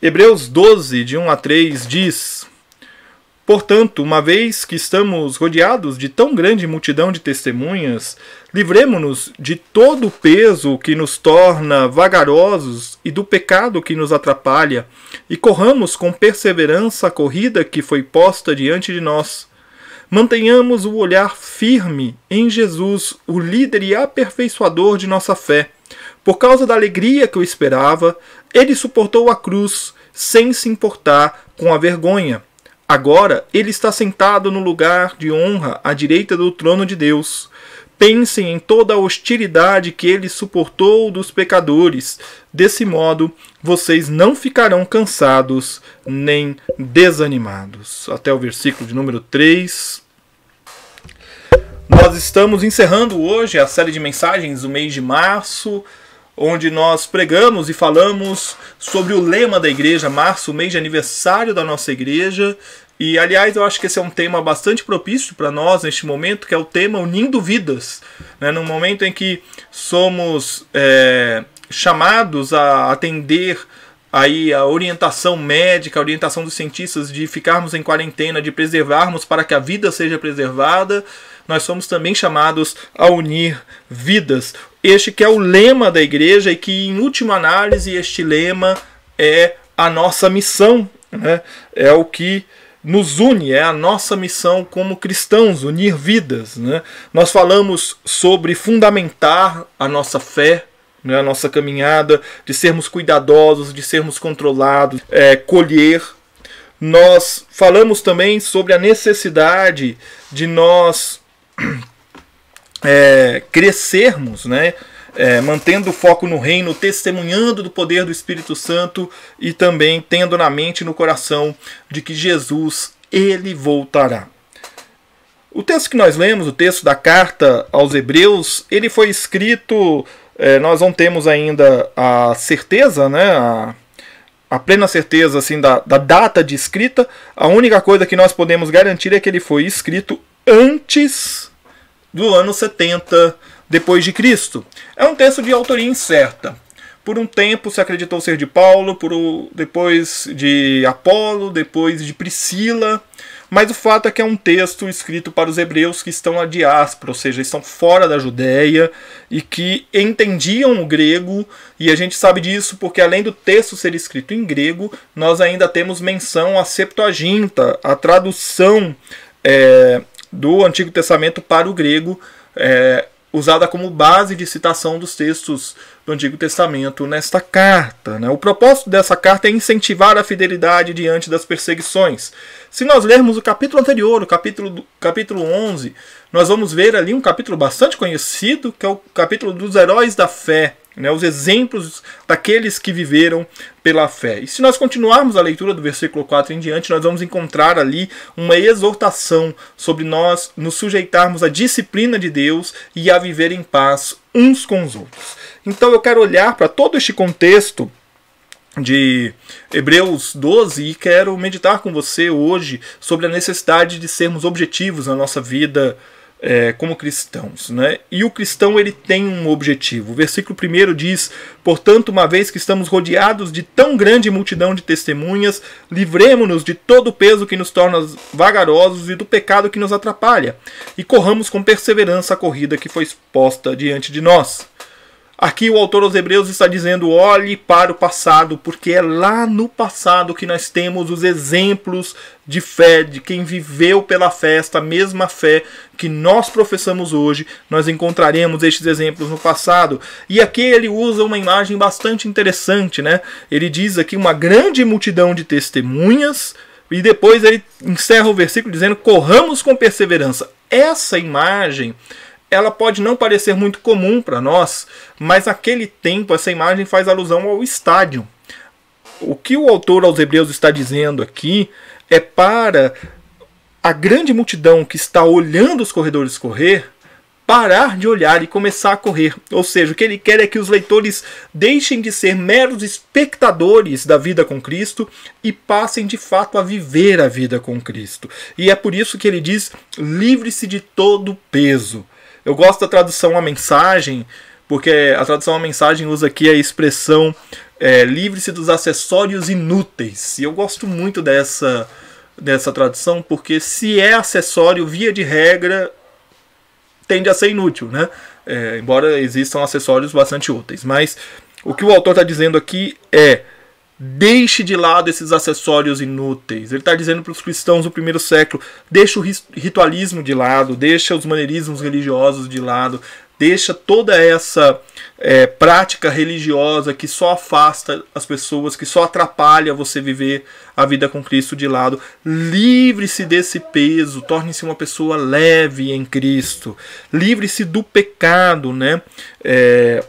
Hebreus 12, de 1 a 3 diz: Portanto, uma vez que estamos rodeados de tão grande multidão de testemunhas, livremo-nos de todo o peso que nos torna vagarosos e do pecado que nos atrapalha, e corramos com perseverança a corrida que foi posta diante de nós. Mantenhamos o olhar firme em Jesus, o líder e aperfeiçoador de nossa fé. Por causa da alegria que o esperava, ele suportou a cruz sem se importar com a vergonha. Agora ele está sentado no lugar de honra à direita do trono de Deus. Pensem em toda a hostilidade que ele suportou dos pecadores. Desse modo, vocês não ficarão cansados nem desanimados. Até o versículo de número 3. Nós estamos encerrando hoje a série de mensagens do mês de março onde nós pregamos e falamos sobre o lema da igreja, março, mês de aniversário da nossa igreja. E aliás, eu acho que esse é um tema bastante propício para nós neste momento, que é o tema Unindo Vidas. Né? No momento em que somos é, chamados a atender aí a orientação médica, a orientação dos cientistas de ficarmos em quarentena, de preservarmos para que a vida seja preservada, nós somos também chamados a unir vidas. Este que é o lema da igreja e que, em última análise, este lema é a nossa missão, né? é o que nos une, é a nossa missão como cristãos, unir vidas. Né? Nós falamos sobre fundamentar a nossa fé, né? a nossa caminhada, de sermos cuidadosos, de sermos controlados, é, colher. Nós falamos também sobre a necessidade de nós é, crescermos, né? É, mantendo o foco no reino, testemunhando do poder do Espírito Santo e também tendo na mente e no coração de que Jesus ele voltará. O texto que nós lemos, o texto da carta aos Hebreus, ele foi escrito. É, nós não temos ainda a certeza, né? A, a plena certeza assim da, da data de escrita. A única coisa que nós podemos garantir é que ele foi escrito antes do ano 70 depois de Cristo. É um texto de autoria incerta. Por um tempo se acreditou ser de Paulo, por o, depois de Apolo, depois de Priscila, mas o fato é que é um texto escrito para os hebreus que estão na diáspora, ou seja, estão fora da Judéia e que entendiam o grego, e a gente sabe disso porque além do texto ser escrito em grego, nós ainda temos menção à Septuaginta, a tradução é, do Antigo Testamento para o grego, é, usada como base de citação dos textos do Antigo Testamento nesta carta. Né? O propósito dessa carta é incentivar a fidelidade diante das perseguições. Se nós lermos o capítulo anterior, o capítulo, capítulo 11, nós vamos ver ali um capítulo bastante conhecido, que é o capítulo dos heróis da fé né, os exemplos daqueles que viveram pela fé. E se nós continuarmos a leitura do versículo 4 em diante, nós vamos encontrar ali uma exortação sobre nós nos sujeitarmos à disciplina de Deus e a viver em paz uns com os outros. Então eu quero olhar para todo este contexto de Hebreus 12 e quero meditar com você hoje sobre a necessidade de sermos objetivos na nossa vida é, como cristãos. Né? E o cristão ele tem um objetivo. O versículo 1 diz: Portanto, uma vez que estamos rodeados de tão grande multidão de testemunhas, livremos-nos de todo o peso que nos torna vagarosos e do pecado que nos atrapalha, e corramos com perseverança a corrida que foi exposta diante de nós. Aqui o autor aos Hebreus está dizendo: olhe para o passado, porque é lá no passado que nós temos os exemplos de fé, de quem viveu pela fé, esta mesma fé que nós professamos hoje, nós encontraremos estes exemplos no passado. E aqui ele usa uma imagem bastante interessante, né? Ele diz aqui uma grande multidão de testemunhas, e depois ele encerra o versículo dizendo: corramos com perseverança. Essa imagem ela pode não parecer muito comum para nós, mas naquele tempo essa imagem faz alusão ao estádio. o que o autor aos Hebreus está dizendo aqui é para a grande multidão que está olhando os corredores correr parar de olhar e começar a correr. Ou seja, o que ele quer é que os leitores deixem de ser meros espectadores da vida com Cristo e passem de fato a viver a vida com Cristo. E é por isso que ele diz: livre-se de todo peso. Eu gosto da tradução a mensagem, porque a tradução a mensagem usa aqui a expressão é, livre-se dos acessórios inúteis. E eu gosto muito dessa dessa tradução, porque se é acessório, via de regra, tende a ser inútil, né? É, embora existam acessórios bastante úteis. Mas o que o autor está dizendo aqui é deixe de lado esses acessórios inúteis. Ele está dizendo para os cristãos do primeiro século: deixa o ritualismo de lado, deixa os maneirismos religiosos de lado, deixa toda essa é, prática religiosa que só afasta as pessoas, que só atrapalha você viver a vida com Cristo de lado. Livre-se desse peso, torne-se uma pessoa leve em Cristo. Livre-se do pecado, né? É,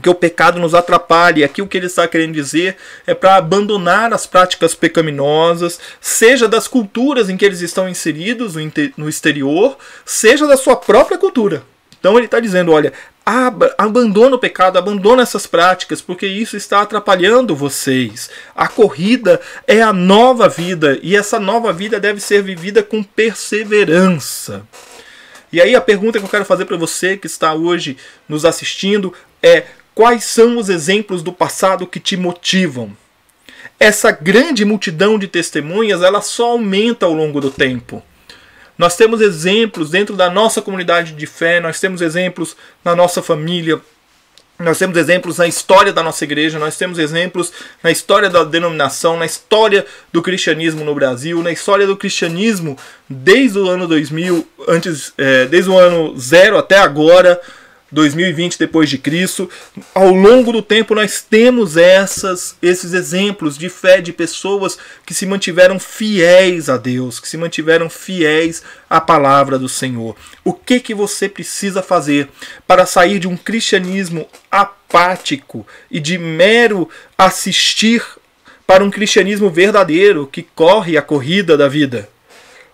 que o pecado nos atrapalhe. Aqui o que ele está querendo dizer é para abandonar as práticas pecaminosas, seja das culturas em que eles estão inseridos no exterior, seja da sua própria cultura. Então ele está dizendo: olha, ab abandona o pecado, abandona essas práticas, porque isso está atrapalhando vocês. A corrida é a nova vida e essa nova vida deve ser vivida com perseverança. E aí a pergunta que eu quero fazer para você que está hoje nos assistindo é: quais são os exemplos do passado que te motivam? Essa grande multidão de testemunhas, ela só aumenta ao longo do tempo. Nós temos exemplos dentro da nossa comunidade de fé, nós temos exemplos na nossa família, nós temos exemplos na história da nossa igreja, nós temos exemplos na história da denominação, na história do cristianismo no Brasil, na história do cristianismo desde o ano 2000, antes, é, desde o ano zero até agora. 2020 depois de Cristo, ao longo do tempo nós temos essas esses exemplos de fé de pessoas que se mantiveram fiéis a Deus, que se mantiveram fiéis à palavra do Senhor. O que que você precisa fazer para sair de um cristianismo apático e de mero assistir para um cristianismo verdadeiro que corre a corrida da vida?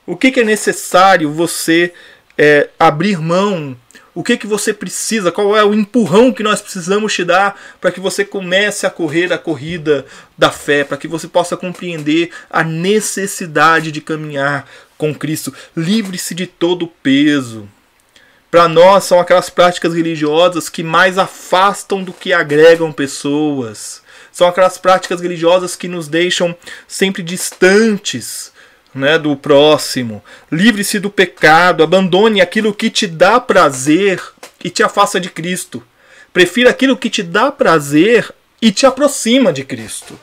O que, que é necessário você é, abrir mão o que, que você precisa, qual é o empurrão que nós precisamos te dar para que você comece a correr a corrida da fé, para que você possa compreender a necessidade de caminhar com Cristo. Livre-se de todo peso. Para nós, são aquelas práticas religiosas que mais afastam do que agregam pessoas. São aquelas práticas religiosas que nos deixam sempre distantes né, do próximo. Livre-se do pecado, abandone aquilo que te dá prazer e te afasta de Cristo. Prefira aquilo que te dá prazer e te aproxima de Cristo.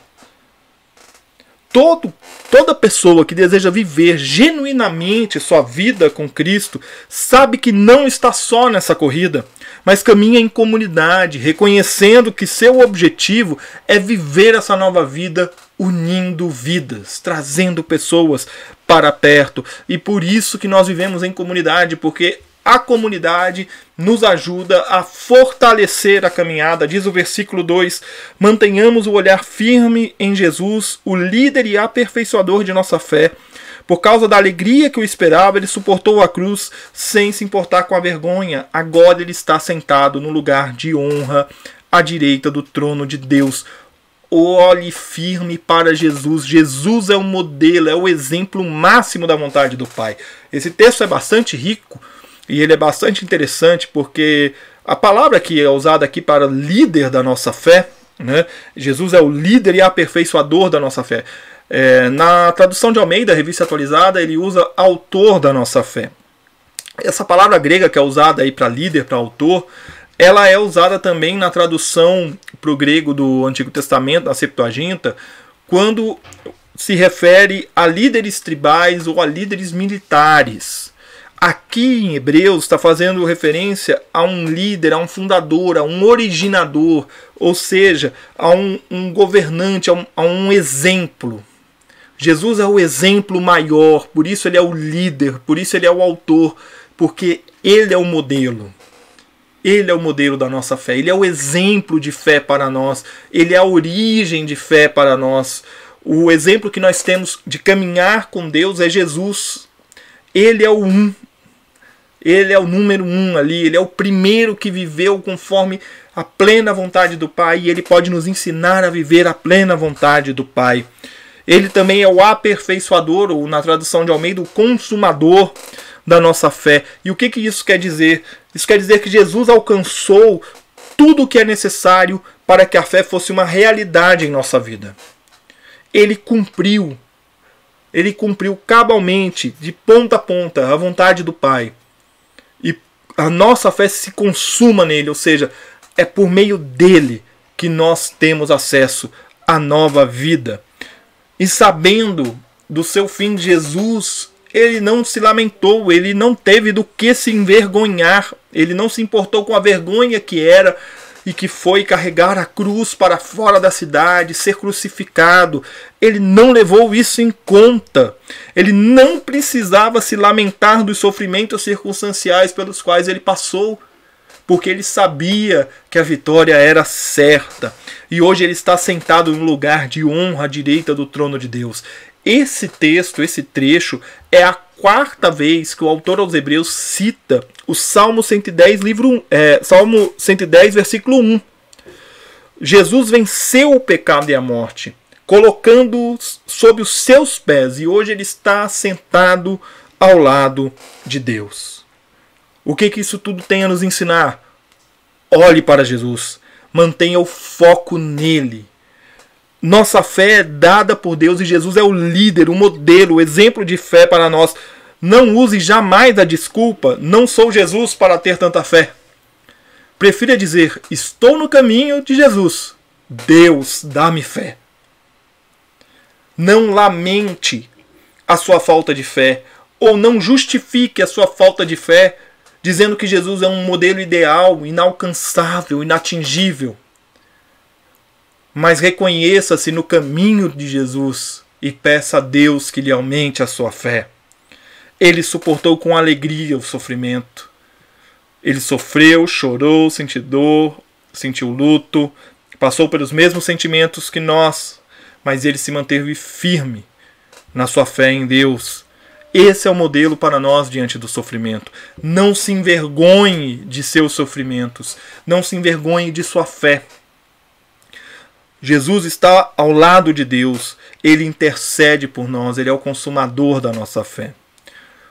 Todo, toda pessoa que deseja viver genuinamente sua vida com Cristo sabe que não está só nessa corrida, mas caminha em comunidade, reconhecendo que seu objetivo é viver essa nova vida unindo vidas, trazendo pessoas para perto. E por isso que nós vivemos em comunidade, porque a comunidade nos ajuda a fortalecer a caminhada. Diz o versículo 2: mantenhamos o olhar firme em Jesus, o líder e aperfeiçoador de nossa fé. Por causa da alegria que o esperava, ele suportou a cruz sem se importar com a vergonha. Agora ele está sentado no lugar de honra à direita do trono de Deus olhe firme para Jesus. Jesus é o modelo, é o exemplo máximo da vontade do Pai. Esse texto é bastante rico e ele é bastante interessante porque a palavra que é usada aqui para líder da nossa fé, né? Jesus é o líder e aperfeiçoador da nossa fé. É, na tradução de Almeida, revista atualizada, ele usa autor da nossa fé. Essa palavra grega que é usada aí para líder, para autor, ela é usada também na tradução para o grego do Antigo Testamento, na Septuaginta, quando se refere a líderes tribais ou a líderes militares. Aqui em Hebreus está fazendo referência a um líder, a um fundador, a um originador, ou seja, a um, um governante, a um, a um exemplo. Jesus é o exemplo maior, por isso ele é o líder, por isso ele é o autor, porque ele é o modelo. Ele é o modelo da nossa fé, ele é o exemplo de fé para nós, ele é a origem de fé para nós. O exemplo que nós temos de caminhar com Deus é Jesus. Ele é o um, ele é o número um ali, ele é o primeiro que viveu conforme a plena vontade do Pai e ele pode nos ensinar a viver a plena vontade do Pai. Ele também é o aperfeiçoador, ou na tradução de Almeida, o consumador da nossa fé. E o que, que isso quer dizer? Isso quer dizer que Jesus alcançou tudo o que é necessário para que a fé fosse uma realidade em nossa vida. Ele cumpriu, ele cumpriu cabalmente, de ponta a ponta, a vontade do Pai. E a nossa fé se consuma nele, ou seja, é por meio dele que nós temos acesso à nova vida. E sabendo do seu fim, Jesus, ele não se lamentou, ele não teve do que se envergonhar, ele não se importou com a vergonha que era e que foi carregar a cruz para fora da cidade, ser crucificado. Ele não levou isso em conta. Ele não precisava se lamentar dos sofrimentos circunstanciais pelos quais ele passou porque ele sabia que a vitória era certa. E hoje ele está sentado em um lugar de honra à direita do trono de Deus. Esse texto, esse trecho, é a quarta vez que o autor aos Hebreus cita o Salmo 110, livro, é, Salmo 110, versículo 1. Jesus venceu o pecado e a morte, colocando-os sob os seus pés, e hoje ele está sentado ao lado de Deus. O que, que isso tudo tem a nos ensinar? Olhe para Jesus, mantenha o foco nele. Nossa fé é dada por Deus e Jesus é o líder, o modelo, o exemplo de fé para nós. Não use jamais a desculpa, não sou Jesus para ter tanta fé. Prefira dizer, estou no caminho de Jesus. Deus, dá-me fé. Não lamente a sua falta de fé, ou não justifique a sua falta de fé dizendo que Jesus é um modelo ideal, inalcançável, inatingível. Mas reconheça-se no caminho de Jesus e peça a Deus que lhe aumente a sua fé. Ele suportou com alegria o sofrimento. Ele sofreu, chorou, sentiu dor, sentiu luto, passou pelos mesmos sentimentos que nós, mas ele se manteve firme na sua fé em Deus esse é o modelo para nós diante do sofrimento. Não se envergonhe de seus sofrimentos. Não se envergonhe de sua fé. Jesus está ao lado de Deus. Ele intercede por nós. Ele é o consumador da nossa fé.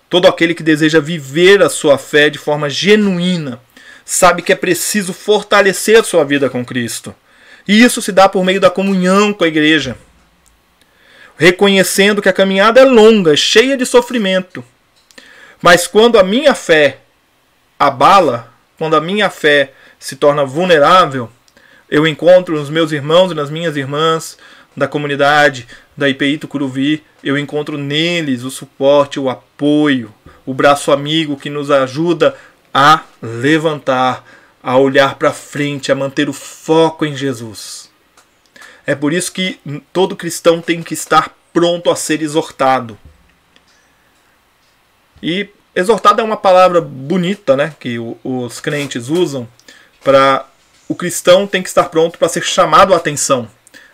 Todo aquele que deseja viver a sua fé de forma genuína sabe que é preciso fortalecer a sua vida com Cristo. E isso se dá por meio da comunhão com a igreja reconhecendo que a caminhada é longa, cheia de sofrimento. Mas quando a minha fé abala, quando a minha fé se torna vulnerável, eu encontro nos meus irmãos e nas minhas irmãs da comunidade da IPI Tucuruvi, eu encontro neles o suporte, o apoio, o braço amigo que nos ajuda a levantar, a olhar para frente, a manter o foco em Jesus. É por isso que todo cristão tem que estar pronto a ser exortado. E exortado é uma palavra bonita, né, que os crentes usam para o cristão tem que estar pronto para ser chamado a atenção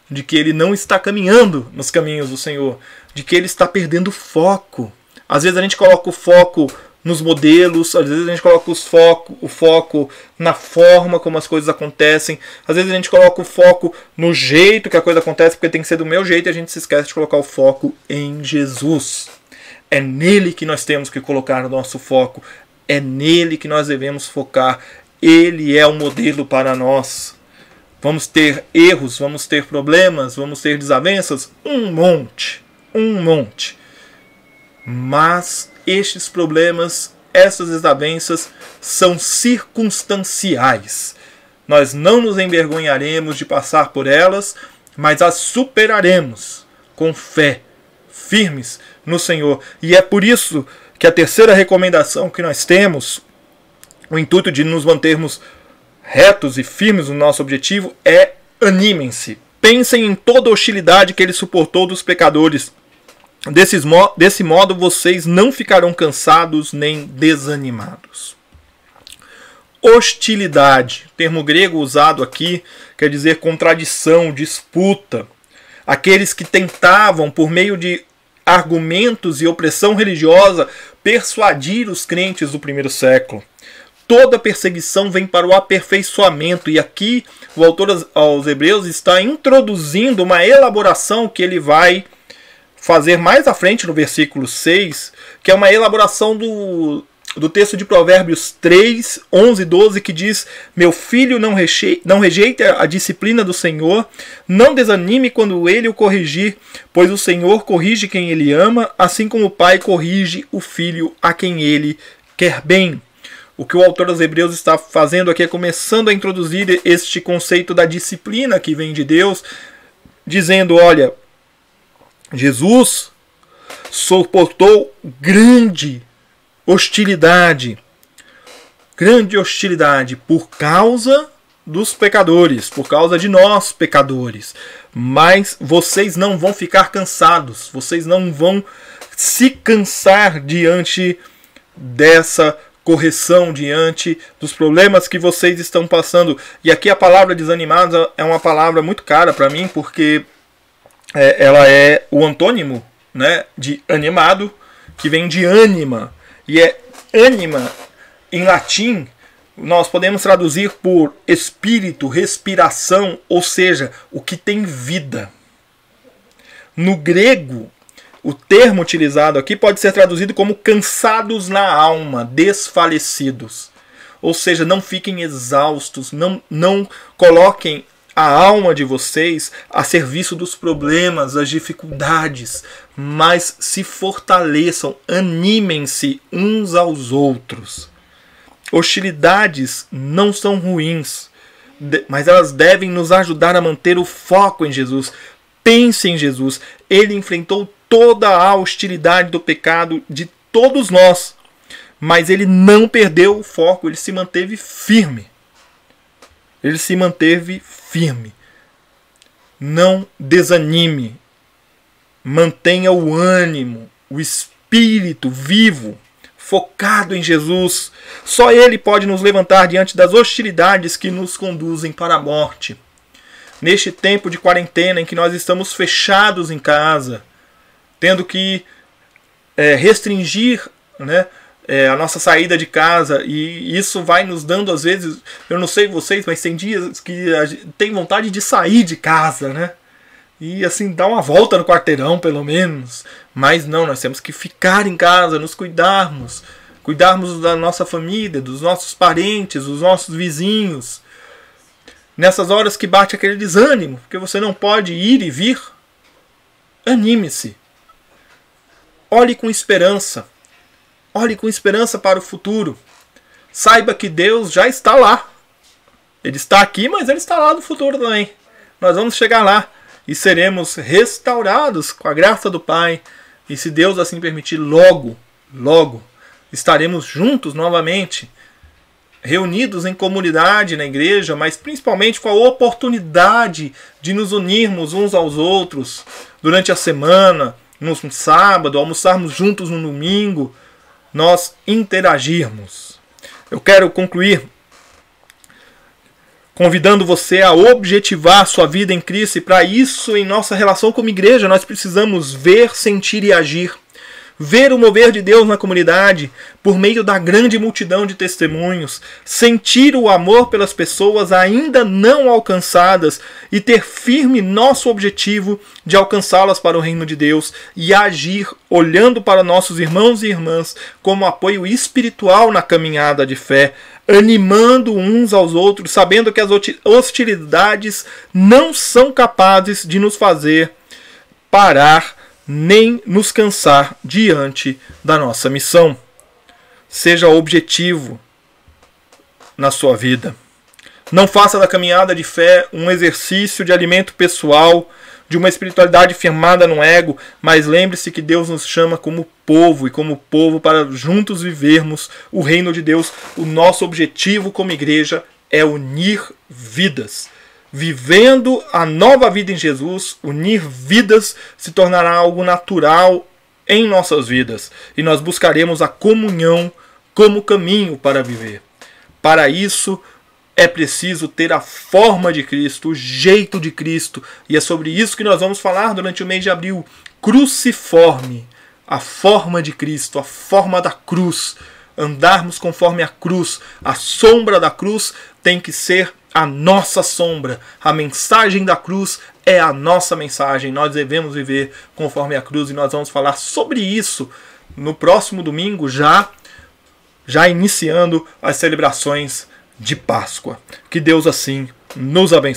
de que ele não está caminhando nos caminhos do Senhor, de que ele está perdendo foco. Às vezes a gente coloca o foco nos modelos, às vezes a gente coloca os foco, o foco na forma como as coisas acontecem, às vezes a gente coloca o foco no jeito que a coisa acontece, porque tem que ser do meu jeito e a gente se esquece de colocar o foco em Jesus. É nele que nós temos que colocar o nosso foco, é nele que nós devemos focar. Ele é o modelo para nós. Vamos ter erros, vamos ter problemas, vamos ter desavenças? Um monte, um monte. Mas estes problemas, essas desavenças são circunstanciais. Nós não nos envergonharemos de passar por elas, mas as superaremos com fé, firmes no Senhor. E é por isso que a terceira recomendação que nós temos, o intuito de nos mantermos retos e firmes no nosso objetivo, é animem-se. Pensem em toda a hostilidade que ele suportou dos pecadores mo desse modo, vocês não ficarão cansados nem desanimados. hostilidade. Termo grego usado aqui quer dizer contradição, disputa. Aqueles que tentavam, por meio de argumentos e opressão religiosa, persuadir os crentes do primeiro século. Toda perseguição vem para o aperfeiçoamento, e aqui o autor aos Hebreus está introduzindo uma elaboração que ele vai fazer mais à frente no versículo 6, que é uma elaboração do, do texto de Provérbios 3, 11 e 12, que diz: Meu filho, não, reche, não rejeite a disciplina do Senhor, não desanime quando ele o corrigir, pois o Senhor corrige quem ele ama, assim como o pai corrige o filho a quem ele quer bem. O que o autor dos Hebreus está fazendo aqui é começando a introduzir este conceito da disciplina que vem de Deus, dizendo: olha, Jesus suportou grande hostilidade, grande hostilidade por causa dos pecadores, por causa de nós pecadores. Mas vocês não vão ficar cansados, vocês não vão se cansar diante dessa correção diante dos problemas que vocês estão passando. E aqui a palavra desanimados é uma palavra muito cara para mim, porque é, ela é o antônimo né, de animado, que vem de anima. E é anima em latim, nós podemos traduzir por espírito, respiração, ou seja, o que tem vida. No grego, o termo utilizado aqui pode ser traduzido como cansados na alma, desfalecidos. Ou seja, não fiquem exaustos, não, não coloquem a alma de vocês a serviço dos problemas, das dificuldades, mas se fortaleçam, animem-se uns aos outros. Hostilidades não são ruins, mas elas devem nos ajudar a manter o foco em Jesus. Pense em Jesus. Ele enfrentou toda a hostilidade do pecado de todos nós. Mas ele não perdeu o foco, ele se manteve firme. Ele se manteve firme. Não desanime. Mantenha o ânimo, o espírito vivo, focado em Jesus. Só Ele pode nos levantar diante das hostilidades que nos conduzem para a morte. Neste tempo de quarentena em que nós estamos fechados em casa, tendo que é, restringir né, é, a nossa saída de casa e isso vai nos dando às vezes, eu não sei vocês, mas tem dias que a gente tem vontade de sair de casa, né? E assim, dar uma volta no quarteirão pelo menos. Mas não, nós temos que ficar em casa, nos cuidarmos, cuidarmos da nossa família, dos nossos parentes, dos nossos vizinhos. Nessas horas que bate aquele desânimo, porque você não pode ir e vir, anime-se Olhe com esperança. Olhe com esperança para o futuro. Saiba que Deus já está lá. Ele está aqui, mas ele está lá no futuro também. Nós vamos chegar lá e seremos restaurados com a graça do Pai. E se Deus assim permitir, logo, logo estaremos juntos novamente, reunidos em comunidade na igreja, mas principalmente com a oportunidade de nos unirmos uns aos outros durante a semana no sábado, almoçarmos juntos no domingo, nós interagirmos. Eu quero concluir convidando você a objetivar sua vida em Cristo e para isso, em nossa relação como igreja, nós precisamos ver, sentir e agir ver o mover de Deus na comunidade por meio da grande multidão de testemunhos, sentir o amor pelas pessoas ainda não alcançadas e ter firme nosso objetivo de alcançá-las para o reino de Deus e agir olhando para nossos irmãos e irmãs como apoio espiritual na caminhada de fé, animando uns aos outros, sabendo que as hostilidades não são capazes de nos fazer parar nem nos cansar diante da nossa missão. Seja objetivo na sua vida. Não faça da caminhada de fé um exercício de alimento pessoal, de uma espiritualidade firmada no ego, mas lembre-se que Deus nos chama como povo e como povo para juntos vivermos o reino de Deus. O nosso objetivo como igreja é unir vidas vivendo a nova vida em Jesus, unir vidas se tornará algo natural em nossas vidas e nós buscaremos a comunhão como caminho para viver. Para isso, é preciso ter a forma de Cristo, o jeito de Cristo. E é sobre isso que nós vamos falar durante o mês de abril. Cruciforme, a forma de Cristo, a forma da cruz. Andarmos conforme a cruz. A sombra da cruz tem que ser a nossa sombra. A mensagem da cruz é a nossa mensagem. Nós devemos viver conforme a cruz e nós vamos falar sobre isso no próximo domingo, já já iniciando as celebrações de Páscoa. Que Deus assim nos abençoe.